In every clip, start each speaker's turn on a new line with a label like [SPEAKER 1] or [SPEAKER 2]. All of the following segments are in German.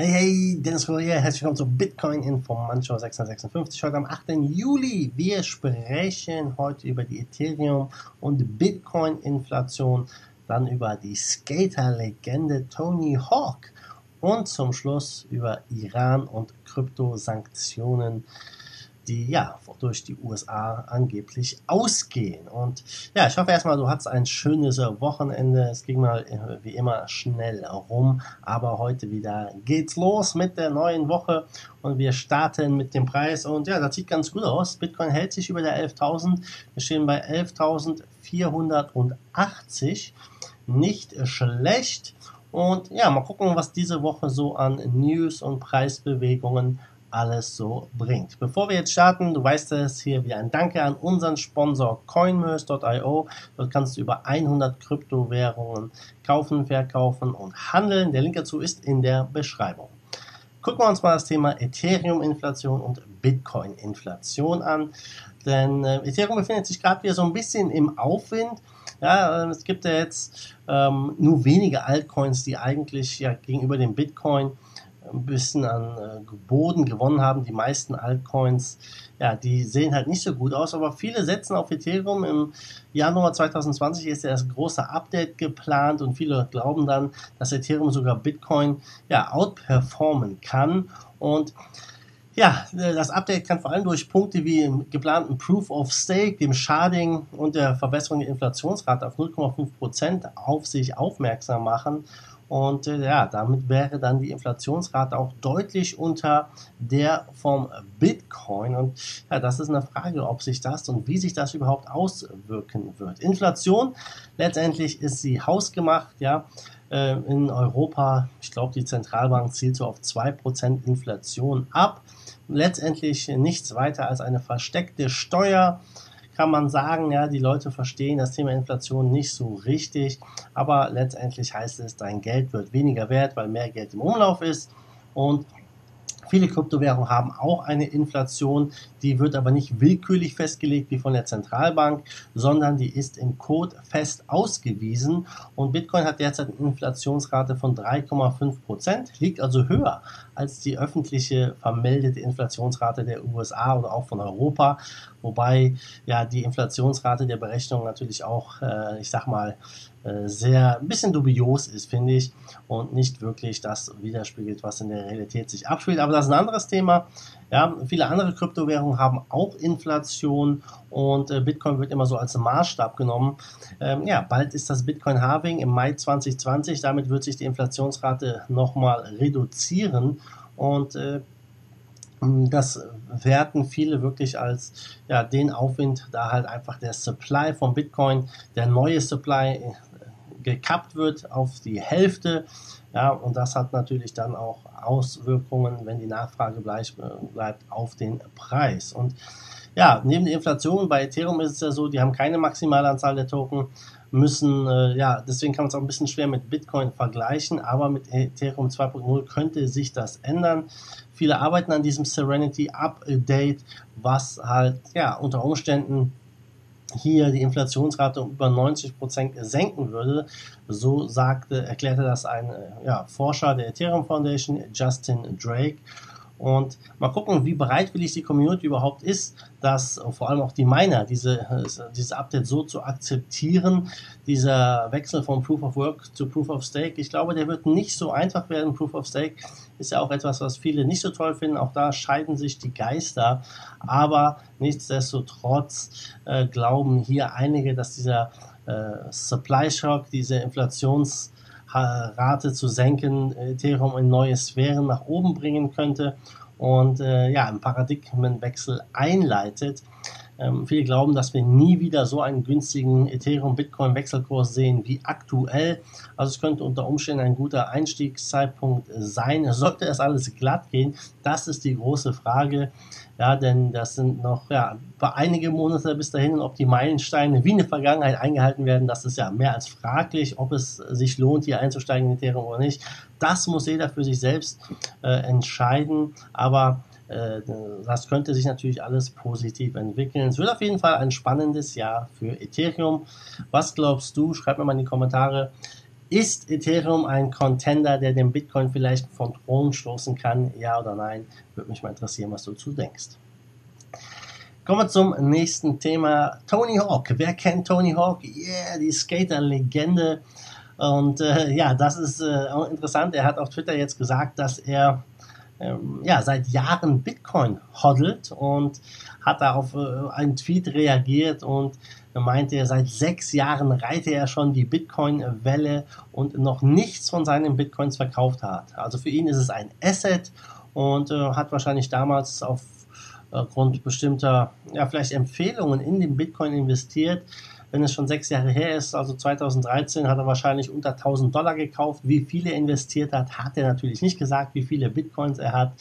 [SPEAKER 1] Hey, hey, Dennis Correa, herzlich willkommen zu Bitcoin Informantshow 656, heute am 8. Juli. Wir sprechen heute über die Ethereum- und Bitcoin-Inflation, dann über die Skater-Legende Tony Hawk und zum Schluss über Iran und Kryptosanktionen die ja durch die USA angeblich ausgehen. Und ja, ich hoffe erstmal, du hattest ein schönes Wochenende. Es ging mal äh, wie immer schnell rum, aber heute wieder geht's los mit der neuen Woche und wir starten mit dem Preis und ja, das sieht ganz gut aus. Bitcoin hält sich über der 11.000. Wir stehen bei 11.480. Nicht schlecht. Und ja, mal gucken, was diese Woche so an News und Preisbewegungen alles so bringt. Bevor wir jetzt starten, du weißt es, hier wie ein Danke an unseren Sponsor coinmerse.io. Dort kannst du über 100 Kryptowährungen kaufen, verkaufen und handeln. Der Link dazu ist in der Beschreibung. Gucken wir uns mal das Thema Ethereum-Inflation und Bitcoin-Inflation an. Denn äh, Ethereum befindet sich gerade wieder so ein bisschen im Aufwind. Ja, äh, es gibt ja jetzt ähm, nur wenige Altcoins, die eigentlich ja gegenüber dem Bitcoin ein bisschen an äh, Boden gewonnen haben. Die meisten Altcoins, ja, die sehen halt nicht so gut aus, aber viele setzen auf Ethereum. Im Januar 2020 ist ja das große Update geplant und viele glauben dann, dass Ethereum sogar Bitcoin ja outperformen kann und ja, das Update kann vor allem durch Punkte wie im geplanten Proof of Stake, dem Sharding und der Verbesserung der Inflationsrate auf 0,5% auf sich aufmerksam machen. Und äh, ja, damit wäre dann die Inflationsrate auch deutlich unter der vom Bitcoin. Und ja, das ist eine Frage, ob sich das und wie sich das überhaupt auswirken wird. Inflation, letztendlich ist sie hausgemacht, ja. Äh, in Europa, ich glaube, die Zentralbank zielt so auf 2% Inflation ab. Letztendlich nichts weiter als eine versteckte Steuer kann man sagen, ja, die Leute verstehen das Thema Inflation nicht so richtig, aber letztendlich heißt es, dein Geld wird weniger wert, weil mehr Geld im Umlauf ist. Und Viele Kryptowährungen haben auch eine Inflation, die wird aber nicht willkürlich festgelegt wie von der Zentralbank, sondern die ist im Code fest ausgewiesen. Und Bitcoin hat derzeit eine Inflationsrate von 3,5 Prozent, liegt also höher als die öffentliche vermeldete Inflationsrate der USA oder auch von Europa. Wobei ja die Inflationsrate der Berechnung natürlich auch, äh, ich sag mal, sehr ein bisschen dubios ist, finde ich, und nicht wirklich das widerspiegelt, was in der Realität sich abspielt. Aber das ist ein anderes Thema. Ja, viele andere Kryptowährungen haben auch Inflation und äh, Bitcoin wird immer so als Maßstab genommen. Ähm, ja, bald ist das Bitcoin Halving im Mai 2020. Damit wird sich die Inflationsrate nochmal reduzieren und äh, das werten viele wirklich als ja, den Aufwind, da halt einfach der Supply von Bitcoin, der neue Supply gekappt wird auf die Hälfte. Ja, und das hat natürlich dann auch Auswirkungen, wenn die Nachfrage bleibt, bleibt auf den Preis. Und ja, neben der Inflation bei Ethereum ist es ja so, die haben keine maximale Anzahl der Token, müssen, äh, ja, deswegen kann man es auch ein bisschen schwer mit Bitcoin vergleichen, aber mit Ethereum 2.0 könnte sich das ändern. Viele arbeiten an diesem Serenity Update, was halt, ja, unter Umständen hier die Inflationsrate um über 90 Prozent senken würde. So sagte, erklärte das ein äh, ja, Forscher der Ethereum Foundation, Justin Drake. Und mal gucken, wie bereitwillig die Community überhaupt ist, dass vor allem auch die Miner diese, diese Update so zu akzeptieren. Dieser Wechsel von Proof of Work zu Proof of Stake, ich glaube, der wird nicht so einfach werden. Proof of Stake ist ja auch etwas, was viele nicht so toll finden. Auch da scheiden sich die Geister. Aber nichtsdestotrotz äh, glauben hier einige, dass dieser äh, Supply Shock, diese Inflations- Rate zu senken, Ethereum in neue Sphären nach oben bringen könnte und äh, ja, einen Paradigmenwechsel einleitet. Ähm, viele glauben, dass wir nie wieder so einen günstigen Ethereum-Bitcoin-Wechselkurs sehen wie aktuell. Also es könnte unter Umständen ein guter Einstiegszeitpunkt sein. Sollte es alles glatt gehen? Das ist die große Frage. Ja, denn das sind noch ja, einige Monate bis dahin und ob die Meilensteine wie in der Vergangenheit eingehalten werden, das ist ja mehr als fraglich, ob es sich lohnt, hier einzusteigen in Ethereum oder nicht. Das muss jeder für sich selbst äh, entscheiden. Aber äh, das könnte sich natürlich alles positiv entwickeln. Es wird auf jeden Fall ein spannendes Jahr für Ethereum. Was glaubst du? Schreib mir mal in die Kommentare. Ist Ethereum ein Contender, der den Bitcoin vielleicht von Thron stoßen kann? Ja oder nein? Würde mich mal interessieren, was du dazu denkst. Kommen wir zum nächsten Thema. Tony Hawk. Wer kennt Tony Hawk? Yeah, die Skater-Legende. Und äh, ja, das ist äh, auch interessant. Er hat auf Twitter jetzt gesagt, dass er ähm, ja, seit Jahren Bitcoin hodelt und hat da auf äh, einen Tweet reagiert und meinte er, seit sechs Jahren reite er schon die Bitcoin-Welle und noch nichts von seinen Bitcoins verkauft hat. Also für ihn ist es ein Asset und äh, hat wahrscheinlich damals aufgrund bestimmter, ja, vielleicht Empfehlungen in den Bitcoin investiert. Wenn es schon sechs Jahre her ist, also 2013, hat er wahrscheinlich unter 1000 Dollar gekauft. Wie viele investiert hat, hat er natürlich nicht gesagt, wie viele Bitcoins er hat.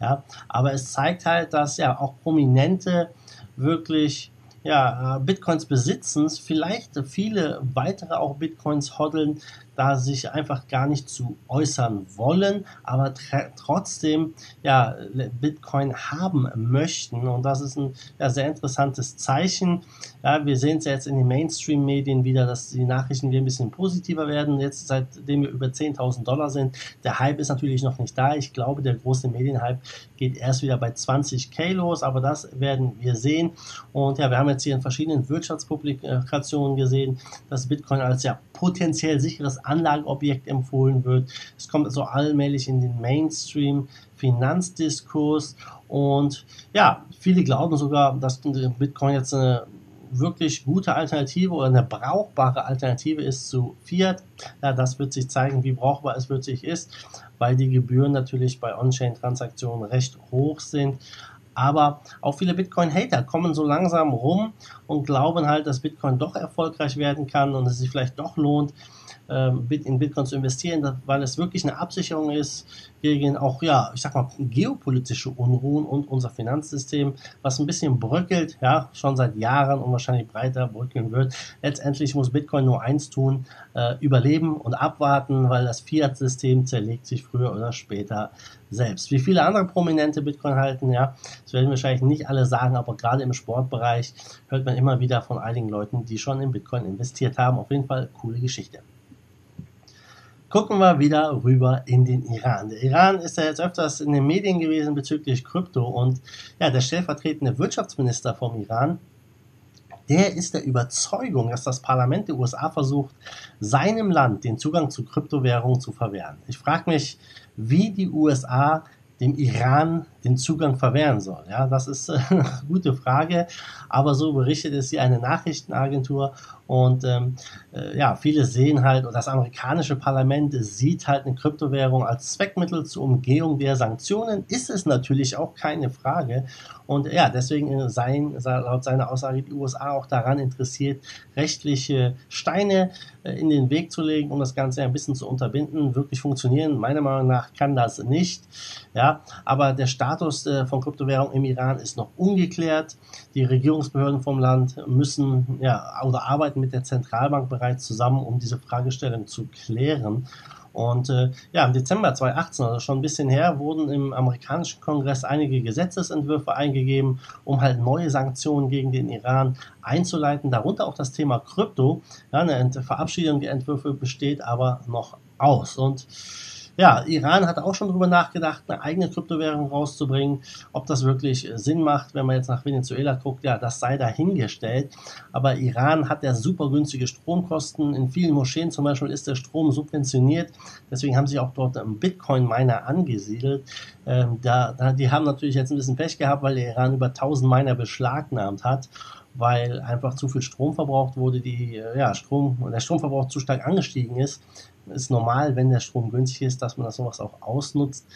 [SPEAKER 1] Ja, aber es zeigt halt, dass ja auch Prominente wirklich ja, Bitcoins besitzen, vielleicht viele weitere auch Bitcoins hoddeln, da sich einfach gar nicht zu äußern wollen, aber trotzdem ja, Bitcoin haben möchten. Und das ist ein ja, sehr interessantes Zeichen. Ja, wir sehen es jetzt in den Mainstream-Medien wieder, dass die Nachrichten wieder ein bisschen positiver werden. Jetzt, seitdem wir über 10.000 Dollar sind. Der Hype ist natürlich noch nicht da. Ich glaube, der große Medienhype geht erst wieder bei 20k los, aber das werden wir sehen. Und ja, wir haben jetzt hier in verschiedenen Wirtschaftspublikationen gesehen, dass Bitcoin als ja potenziell sicheres Anlageobjekt empfohlen wird. Es kommt so allmählich in den Mainstream Finanzdiskurs und ja, viele glauben sogar, dass Bitcoin jetzt eine wirklich gute Alternative oder eine brauchbare Alternative ist zu Fiat. Ja, das wird sich zeigen, wie brauchbar es wirklich ist, weil die Gebühren natürlich bei On-Chain-Transaktionen recht hoch sind. Aber auch viele Bitcoin-Hater kommen so langsam rum und glauben halt, dass Bitcoin doch erfolgreich werden kann und es sich vielleicht doch lohnt, in Bitcoin zu investieren, weil es wirklich eine Absicherung ist gegen auch, ja, ich sag mal, geopolitische Unruhen und unser Finanzsystem, was ein bisschen bröckelt, ja, schon seit Jahren und wahrscheinlich breiter bröckeln wird. Letztendlich muss Bitcoin nur eins tun, äh, überleben und abwarten, weil das Fiat-System zerlegt sich früher oder später selbst. Wie viele andere Prominente Bitcoin halten, ja, das werden wahrscheinlich nicht alle sagen, aber gerade im Sportbereich hört man immer wieder von einigen Leuten, die schon in Bitcoin investiert haben. Auf jeden Fall coole Geschichte. Gucken wir wieder rüber in den Iran. Der Iran ist ja jetzt öfters in den Medien gewesen bezüglich Krypto und ja, der stellvertretende Wirtschaftsminister vom Iran, der ist der Überzeugung, dass das Parlament der USA versucht, seinem Land den Zugang zu Kryptowährungen zu verwehren. Ich frage mich, wie die USA dem Iran den Zugang verwehren soll? Ja, das ist äh, eine gute Frage, aber so berichtet es hier eine Nachrichtenagentur und ähm, äh, ja, viele sehen halt, oder das amerikanische Parlament sieht halt eine Kryptowährung als Zweckmittel zur Umgehung der Sanktionen, ist es natürlich auch keine Frage und ja, deswegen seien laut seiner Aussage die USA auch daran interessiert, rechtliche Steine äh, in den Weg zu legen, um das Ganze ein bisschen zu unterbinden. Wirklich funktionieren, meiner Meinung nach, kann das nicht. Ja, aber der Staat Status äh, von Kryptowährung im Iran ist noch ungeklärt. Die Regierungsbehörden vom Land müssen ja, oder arbeiten mit der Zentralbank bereits zusammen, um diese Fragestellung zu klären. Und äh, ja, im Dezember 2018, also schon ein bisschen her, wurden im amerikanischen Kongress einige Gesetzesentwürfe eingegeben, um halt neue Sanktionen gegen den Iran einzuleiten, darunter auch das Thema Krypto. Ja, eine Verabschiedung der Entwürfe besteht aber noch aus. Und ja, Iran hat auch schon darüber nachgedacht, eine eigene Kryptowährung rauszubringen. Ob das wirklich äh, Sinn macht, wenn man jetzt nach Venezuela guckt, ja, das sei dahingestellt. Aber Iran hat ja super günstige Stromkosten. In vielen Moscheen zum Beispiel ist der Strom subventioniert. Deswegen haben sie auch dort Bitcoin-Miner angesiedelt. Ähm, da, die haben natürlich jetzt ein bisschen Pech gehabt, weil der Iran über 1000 Miner beschlagnahmt hat weil einfach zu viel Strom verbraucht wurde, die, äh, ja, Strom, der Stromverbrauch zu stark angestiegen ist ist normal, wenn der Strom günstig ist, dass man das sowas auch ausnutzt,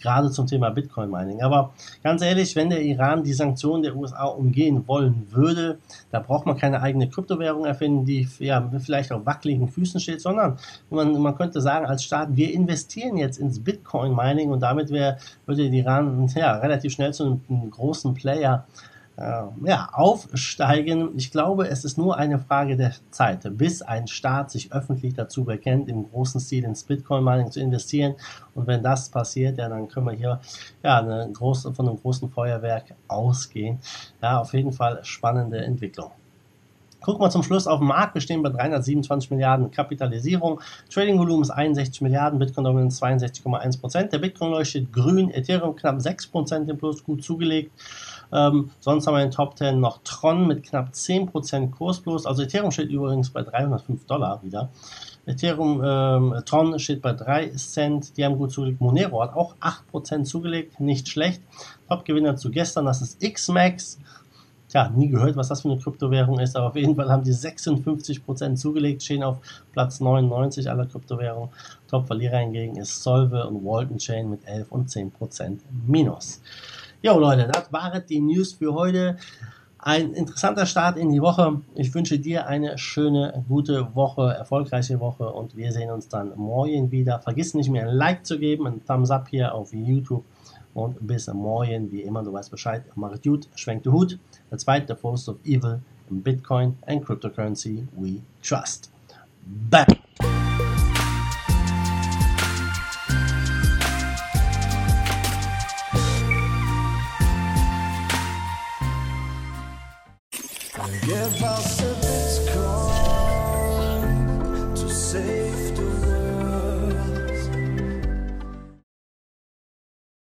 [SPEAKER 1] gerade zum Thema Bitcoin Mining. Aber ganz ehrlich, wenn der Iran die Sanktionen der USA umgehen wollen würde, da braucht man keine eigene Kryptowährung erfinden, die ja, vielleicht auf wackeligen Füßen steht, sondern man, man könnte sagen als Staat, wir investieren jetzt ins Bitcoin Mining und damit wär, würde der Iran ja, relativ schnell zu einem, einem großen Player ja, aufsteigen. Ich glaube, es ist nur eine Frage der Zeit, bis ein Staat sich öffentlich dazu bekennt, im großen Stil ins Bitcoin-Mining zu investieren. Und wenn das passiert, ja, dann können wir hier ja, eine große, von einem großen Feuerwerk ausgehen. Ja, auf jeden Fall spannende Entwicklung. Gucken wir zum Schluss auf den Markt. Wir stehen bei 327 Milliarden Kapitalisierung. Trading-Volumen ist 61 Milliarden, Bitcoin-Dominanz 62,1 Prozent. Der Bitcoin leuchtet grün, Ethereum knapp 6 Prozent im Plus, gut zugelegt. Ähm, sonst haben wir in den Top 10 noch Tron mit knapp 10 Prozent Kursplus. Also Ethereum steht übrigens bei 305 Dollar wieder. Ethereum ähm, Tron steht bei 3 Cent, die haben gut zugelegt. Monero hat auch 8% zugelegt, nicht schlecht. Top-Gewinner zu gestern, das ist XMAX Tja, nie gehört, was das für eine Kryptowährung ist, aber auf jeden Fall haben die 56% zugelegt, stehen auf Platz 99 aller Kryptowährungen. Top-Verlierer hingegen ist Solve und Walton Chain mit 11 und 10% Minus. Jo Leute, das waren die News für heute. Ein interessanter Start in die Woche. Ich wünsche dir eine schöne, gute Woche, erfolgreiche Woche und wir sehen uns dann morgen wieder. Vergiss nicht mehr ein Like zu geben, ein Thumbs up hier auf YouTube und bis morgen, wie immer, du weißt Bescheid, macht gut, schwenkt den Hut. Der zweite Force of Evil in Bitcoin and cryptocurrency we trust. Bam!